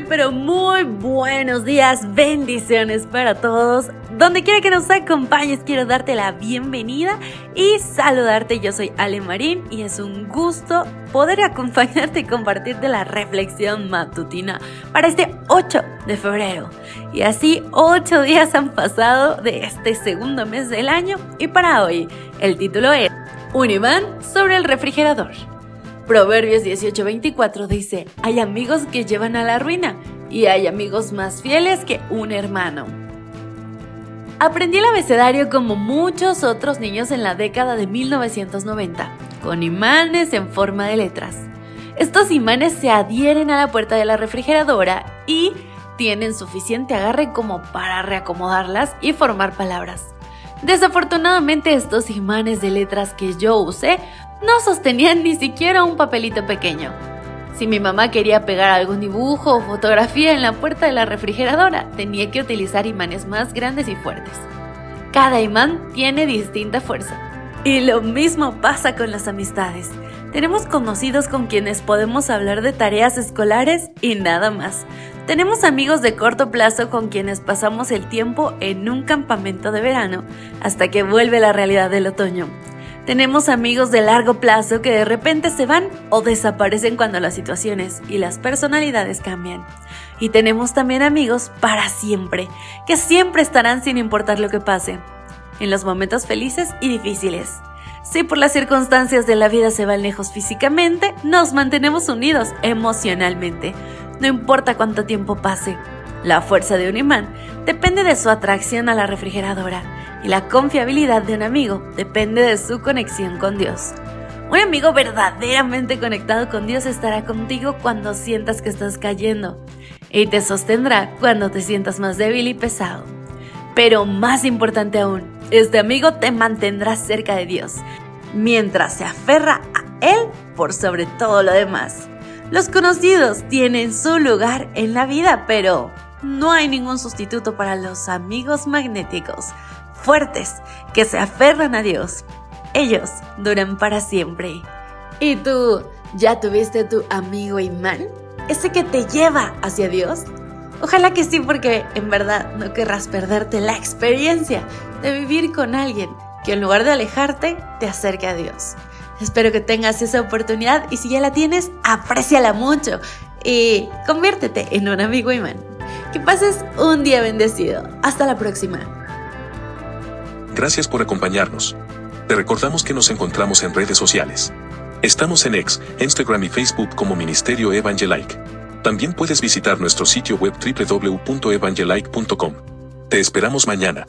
pero muy buenos días, bendiciones para todos. Donde quiera que nos acompañes, quiero darte la bienvenida y saludarte. Yo soy Ale Marín y es un gusto poder acompañarte y compartirte la reflexión matutina para este 8 de febrero. Y así 8 días han pasado de este segundo mes del año y para hoy el título es Un imán sobre el refrigerador. Proverbios 18:24 dice, hay amigos que llevan a la ruina y hay amigos más fieles que un hermano. Aprendí el abecedario como muchos otros niños en la década de 1990, con imanes en forma de letras. Estos imanes se adhieren a la puerta de la refrigeradora y tienen suficiente agarre como para reacomodarlas y formar palabras. Desafortunadamente estos imanes de letras que yo usé no sostenían ni siquiera un papelito pequeño. Si mi mamá quería pegar algún dibujo o fotografía en la puerta de la refrigeradora, tenía que utilizar imanes más grandes y fuertes. Cada imán tiene distinta fuerza. Y lo mismo pasa con las amistades. Tenemos conocidos con quienes podemos hablar de tareas escolares y nada más. Tenemos amigos de corto plazo con quienes pasamos el tiempo en un campamento de verano hasta que vuelve la realidad del otoño. Tenemos amigos de largo plazo que de repente se van o desaparecen cuando las situaciones y las personalidades cambian. Y tenemos también amigos para siempre, que siempre estarán sin importar lo que pase, en los momentos felices y difíciles. Si por las circunstancias de la vida se van lejos físicamente, nos mantenemos unidos emocionalmente, no importa cuánto tiempo pase. La fuerza de un imán depende de su atracción a la refrigeradora y la confiabilidad de un amigo depende de su conexión con Dios. Un amigo verdaderamente conectado con Dios estará contigo cuando sientas que estás cayendo y te sostendrá cuando te sientas más débil y pesado. Pero más importante aún, este amigo te mantendrá cerca de Dios mientras se aferra a Él por sobre todo lo demás. Los conocidos tienen su lugar en la vida, pero no hay ningún sustituto para los amigos magnéticos fuertes que se aferran a Dios. Ellos duran para siempre. ¿Y tú ya tuviste tu amigo imán? ¿Ese que te lleva hacia Dios? Ojalá que sí, porque en verdad no querrás perderte la experiencia de vivir con alguien que en lugar de alejarte, te acerque a Dios. Espero que tengas esa oportunidad y si ya la tienes, apréciala mucho y conviértete en un amigo imán. Que pases un día bendecido. Hasta la próxima. Gracias por acompañarnos. Te recordamos que nos encontramos en redes sociales. Estamos en X, Instagram y Facebook como Ministerio Evangelike. También puedes visitar nuestro sitio web www.evangelike.com. Te esperamos mañana.